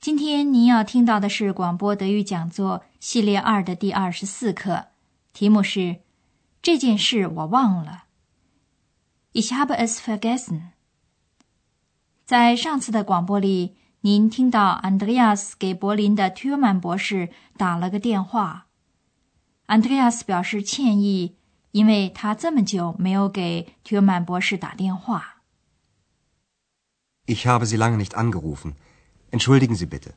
今天您要听到的是广播德语讲座系列二的第二十四课，题目是“这件事我忘了”。Ich habe es vergessen。在上次的广播里，您听到 Andreas 给柏林的 Tuman 博士打了个电话。Andreas 表示歉意，因为他这么久没有给 Tuman 博士打电话。Ich habe Sie lange nicht angerufen. Entschuldigen Sie bitte。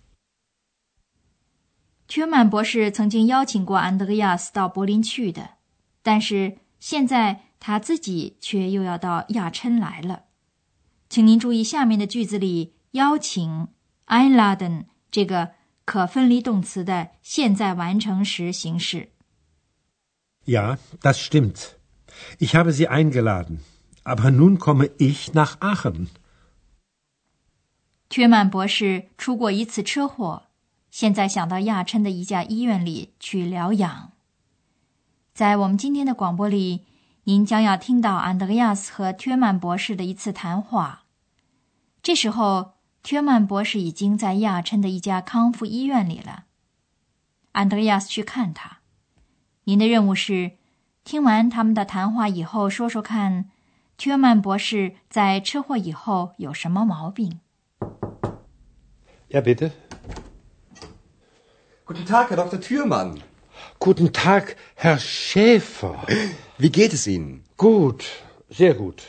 屈曼博士曾经邀请过安德烈亚斯到柏林去的，但是现在他自己却又要到亚琛来了。请您注意下面的句子里“邀请 ”（einladen） 这个可分离动词的现在完成时形式。Ja, das stimmt. Ich habe Sie eingeladen, aber nun komme ich nach Aachen. 缺曼博士出过一次车祸，现在想到亚琛的一家医院里去疗养。在我们今天的广播里，您将要听到安德烈亚斯和缺曼博士的一次谈话。这时候，缺曼博士已经在亚琛的一家康复医院里了。安德烈亚斯去看他。您的任务是听完他们的谈话以后，说说看，缺曼博士在车祸以后有什么毛病。Ja, bitte. Guten Tag, Herr Dr. Thürmann. Guten Tag, Herr Schäfer. Wie geht es Ihnen? Gut, sehr gut.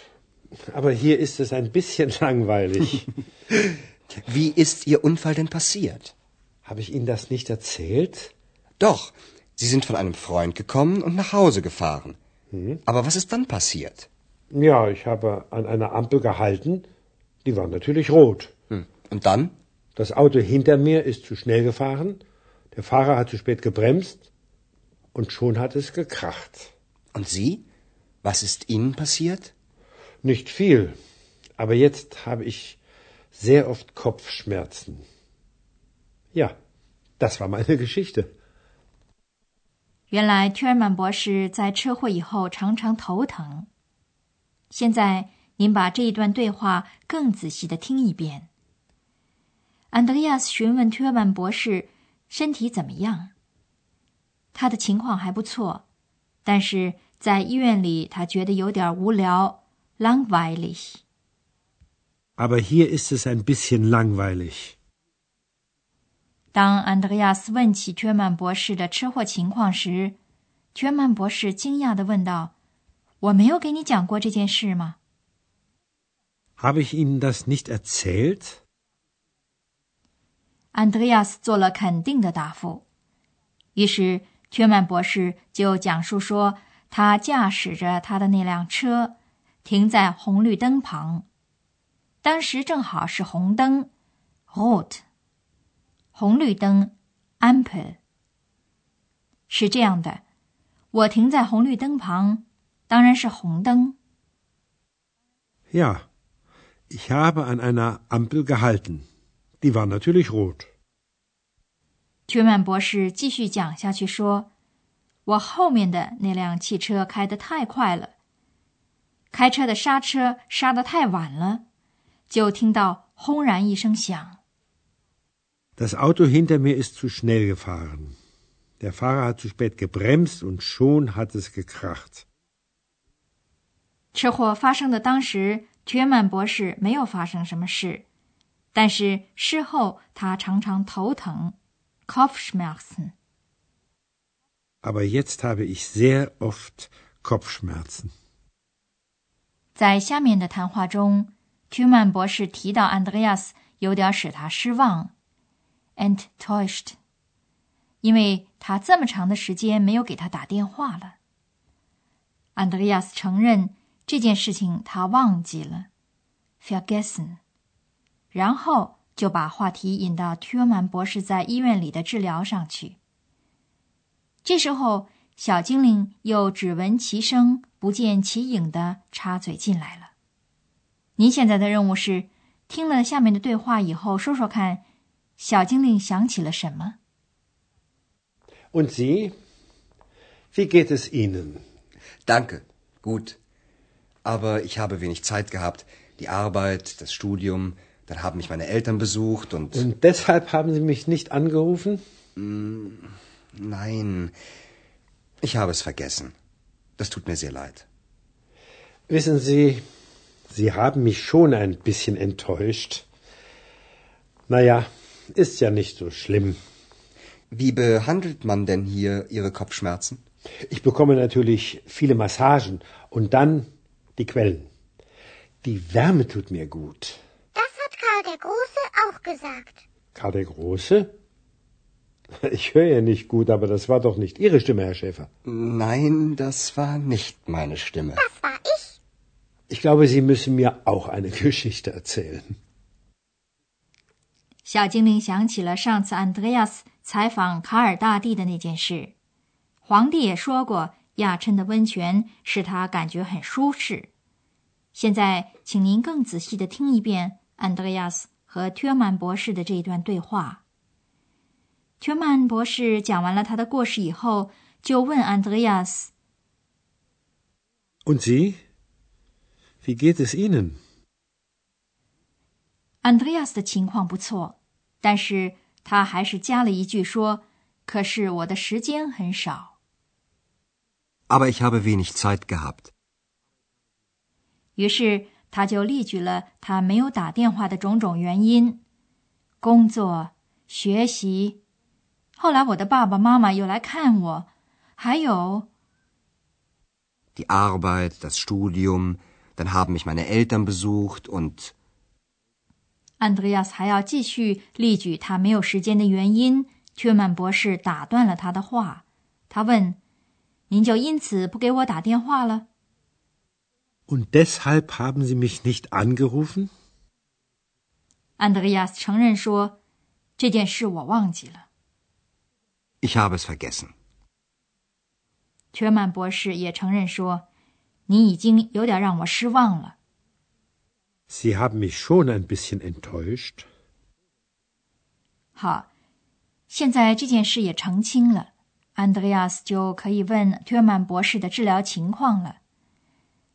Aber hier ist es ein bisschen langweilig. Wie ist Ihr Unfall denn passiert? Habe ich Ihnen das nicht erzählt? Doch. Sie sind von einem Freund gekommen und nach Hause gefahren. Hm? Aber was ist dann passiert? Ja, ich habe an einer Ampel gehalten. Die war natürlich rot. Hm. Und dann? Das Auto hinter mir ist zu schnell gefahren, der Fahrer hat zu spät gebremst und schon hat es gekracht. Und Sie? Was ist Ihnen passiert? Nicht viel, aber jetzt habe ich sehr oft Kopfschmerzen. Ja, das war meine Geschichte. 原来 Tierman 博士在车祸以后常常头疼。现在您把这一段对话更仔细的听一遍。 安德烈亚斯询问特曼博士身体怎么样。他的情况还不错，但是在医院里他觉得有点无聊，langweilig。Aber hier ist es ein bisschen langweilig。当安德烈亚斯问起特曼博士的车祸情况时，特曼博士惊讶的问道：“我没有给你讲过这件事吗？”Habe ich Ihnen das nicht erzählt？安德烈亚斯做了肯定的答复，于是缺曼博士就讲述说，他驾驶着他的那辆车停在红绿灯旁，当时正好是红灯，rot，红绿灯，ampel。是这样的，我停在红绿灯旁，当然是红灯。Ja, ich habe an einer Ampel gehalten. Die war natürlich rot. 屈曼博士继续讲下去说：“我后面的那辆汽车开得太快了，开车的刹车刹得太晚了，就听到轰然一声响。Das Auto hinter mir ist zu schnell gefahren. Der Fahrer hat zu spät gebremst und schon hat es gekracht. 车祸发生的当时，屈曼博士没有发生什么事。”但是事后他常常头疼，Kopfschmerzen。Aber jetzt habe ich sehr oft Kopfschmerzen。在下面的谈话中，Kuman 博士提到 Andreas 有点使他失望，enttäuscht，因为他这么长的时间没有给他打电话了。Andreas 承认这件事情他忘记了，vergessen。然后就把话题引到 t u r m a n 博士在医院里的治疗上去。这时候，小精灵又只闻其声不见其影的插嘴进来了。您现在的任务是，听了下面的对话以后，说说看，小精灵想起了什么？Und Sie? Wie geht es Ihnen? Danke, gut. Aber ich habe wenig Zeit gehabt. Die Arbeit, das Studium, dann haben mich meine Eltern besucht und. Und deshalb haben Sie mich nicht angerufen? Nein, ich habe es vergessen. Das tut mir sehr leid. Wissen Sie, Sie haben mich schon ein bisschen enttäuscht. Naja, ist ja nicht so schlimm. Wie behandelt man denn hier Ihre Kopfschmerzen? Ich bekomme natürlich viele Massagen und dann die Quellen. Die Wärme tut mir gut auch gesagt. Karl der Große? Ich höre ja nicht gut, aber das war doch nicht Ihre Stimme, Herr Schäfer. Nein, das war nicht meine Stimme. Das war ich. Ich glaube, Sie müssen mir auch eine Geschichte erzählen. 小精灵想起了上次 Andreas 采访卡尔大帝的那件事。皇帝也说过，亚琛的温泉使他感觉很舒适。现在，请您更仔细的听一遍安德烈亚斯 和特曼博士的这一段对话。特曼博士讲完了他的故事以后，就问安德烈亚斯：“Und Sie? Wie geht es Ihnen？” 安德烈亚斯的情况不错，但是他还是加了一句说：“可是我的时间很少。” Aber ich habe wenig Zeit gehabt. 于是他就列举了他没有打电话的种种原因：工作、学习。后来我的爸爸妈妈又来看我，还有 die Arbeit, das Studium. Dann haben mich meine Eltern besucht und Andreas 还要继续列举他没有时间的原因。却曼博士打断了他的话，他问。您就因此不给我打电话了 ？Und deshalb haben Sie mich nicht angerufen？安德烈亚斯承认说：“这件事我忘记了。” Ich habe es vergessen。缺曼博士也承认说：“你已经有点让我失望了。” Sie haben mich schon ein bisschen enttäuscht。好，现在这件事也澄清了。安德烈亚斯就可以问特曼博士的治疗情况了。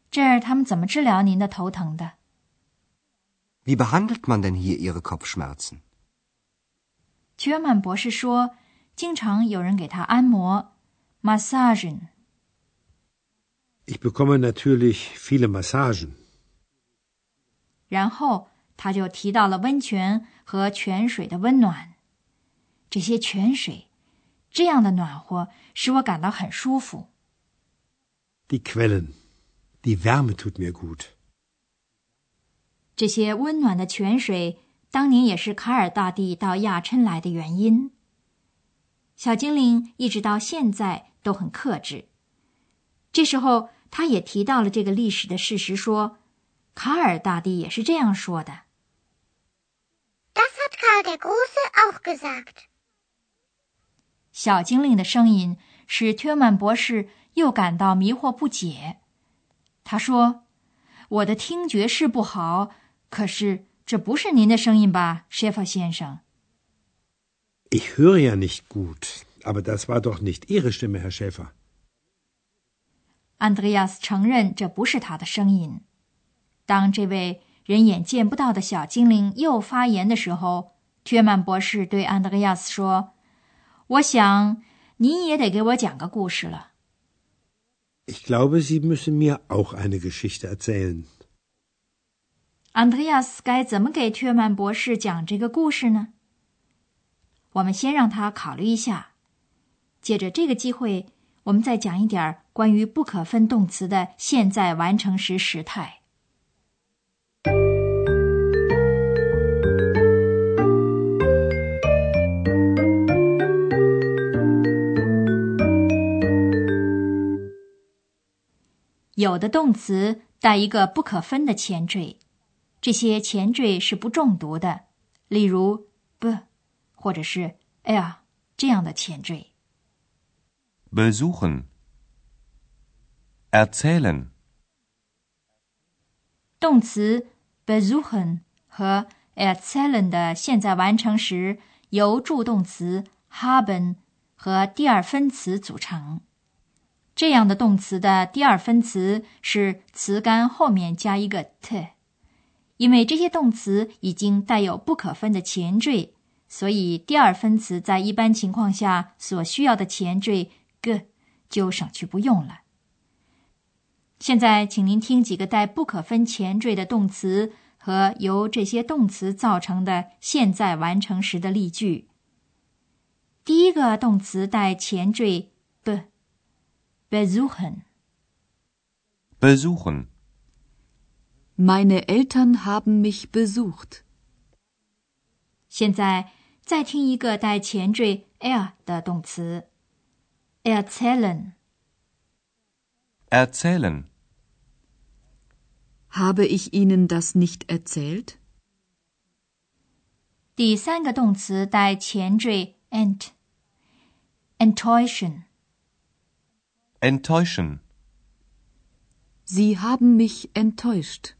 这儿他们怎么治疗您的头疼的？Wie behandelt man denn hier Ihre Kopfschmerzen？特曼博士说，经常有人给他按摩，Massagen。Ich bekomme natürlich viele Massagen。然后他就提到了温泉和泉水的温暖，这些泉水。这样的暖和使我感到很舒服。Die Quellen, die Wärme tut mir gut。这些温暖的泉水当年也是卡尔大帝到亚琛来的原因。小精灵一直到现在都很克制。这时候，他也提到了这个历史的事实，说卡尔大帝也是这样说的。Das hat Karl der Große auch gesagt。小精灵的声音使特曼博士又感到迷惑不解。他说：“我的听觉是不好，可是这不是您的声音吧，舍法先生？”Ich höre ja nicht gut, aber das war doch nicht Ihre Stimme, Herr Schäfer。安德烈亚斯承认这不是他的声音。当这位人眼见不到的小精灵又发言的时候，特曼博士对安德烈亚斯说。我想，您也得给我讲个故事了。Ich glaube, Sie müssen mir auch eine Geschichte erzählen. Andreas 该怎么给特曼博士讲这个故事呢？我们先让他考虑一下。借着这个机会，我们再讲一点关于不可分动词的现在完成时时态。有的动词带一个不可分的前缀，这些前缀是不重读的，例如不或者是 l 这样的前缀。besuchen, erzählen, 动词 besuchen 和 erzählen 的现在完成时由助动词 haben 和第二分词组成。这样的动词的第二分词是词干后面加一个 t，因为这些动词已经带有不可分的前缀，所以第二分词在一般情况下所需要的前缀 g 就省去不用了。现在，请您听几个带不可分前缀的动词和由这些动词造成的现在完成时的例句。第一个动词带前缀 b。besuchen, Meine Eltern haben mich besucht. 现在再听一个带前缀 er 的动词，erzählen。 erzählen, Habe ich Ihnen das nicht erzählt? 第三个动词带前缀 ent，enttäuschen。 Enttäuschen, Sie haben mich enttäuscht.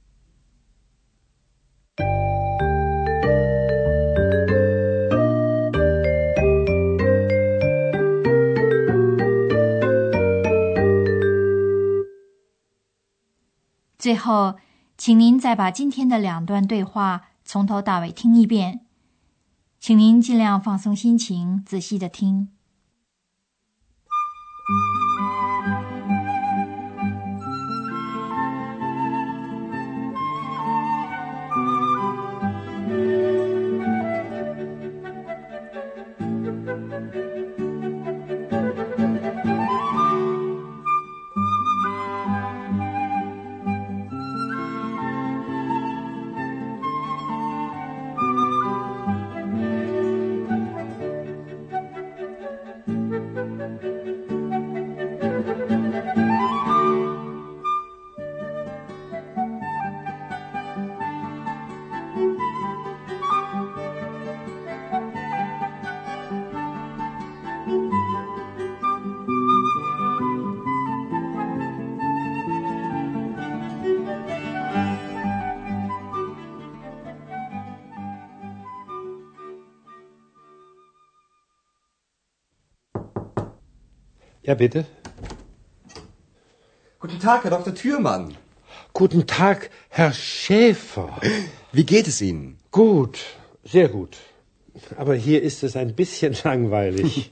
Ja, bitte. Guten Tag, Herr Dr. Thürmann. Guten Tag, Herr Schäfer. Wie geht es Ihnen? Gut, sehr gut. Aber hier ist es ein bisschen langweilig.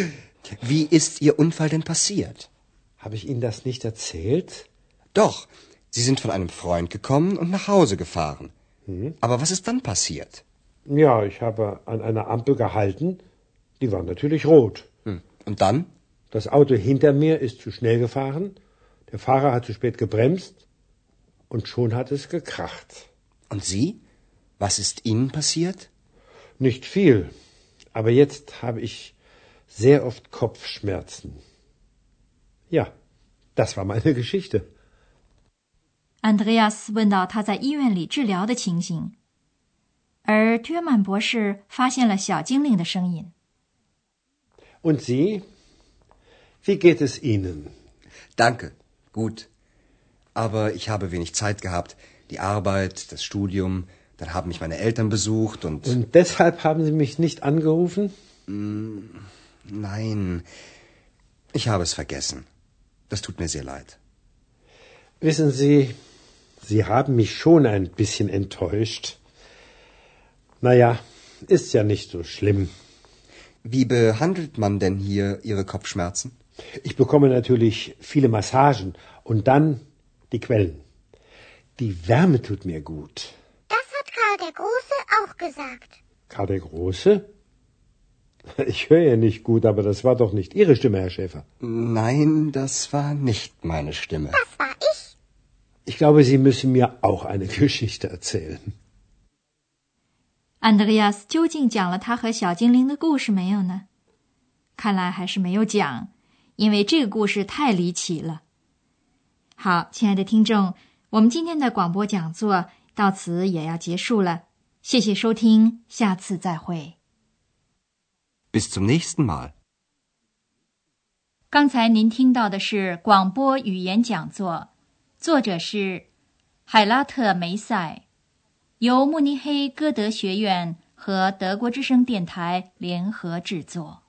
Wie ist Ihr Unfall denn passiert? Habe ich Ihnen das nicht erzählt? Doch, Sie sind von einem Freund gekommen und nach Hause gefahren. Aber was ist dann passiert? Ja, ich habe an einer Ampel gehalten. Die war natürlich rot. Hm. Und dann? Das Auto hinter mir ist zu schnell gefahren. Der Fahrer hat zu spät gebremst. Und schon hat es gekracht. Und Sie? Was ist Ihnen passiert? Nicht viel. Aber jetzt habe ich sehr oft Kopfschmerzen. Ja, das war meine Geschichte. Andreas 问到他在医院里治疗的情形，而约曼博士发现了小精灵的声音。 Und Sie? Wie geht es Ihnen? Danke. Gut. Aber ich habe wenig Zeit gehabt. Die Arbeit, das Studium, dann haben mich meine Eltern besucht und. Und deshalb haben Sie mich nicht angerufen? Nein. Ich habe es vergessen. Das tut mir sehr leid. Wissen Sie, Sie haben mich schon ein bisschen enttäuscht. Naja, ist ja nicht so schlimm. Wie behandelt man denn hier Ihre Kopfschmerzen? Ich bekomme natürlich viele Massagen und dann die Quellen. Die Wärme tut mir gut. Das hat Karl der Große auch gesagt. Karl der Große? Ich höre ja nicht gut, aber das war doch nicht Ihre Stimme, Herr Schäfer. Nein, das war nicht meine Stimme. Das war ich. Ich glaube, Sie müssen mir auch eine Geschichte erzählen. Andreas 究竟讲了他和小精灵的故事没有呢？看来还是没有讲， 因为这个故事太离奇了。好，亲爱的听众，我们今天的广播讲座到此也要结束了，谢谢收听，下次再会。Bis zum nächsten Mal. 刚才您听到的是广播语言讲座，作者是海拉特梅塞，由慕尼黑歌德学院和德国之声电台联合制作。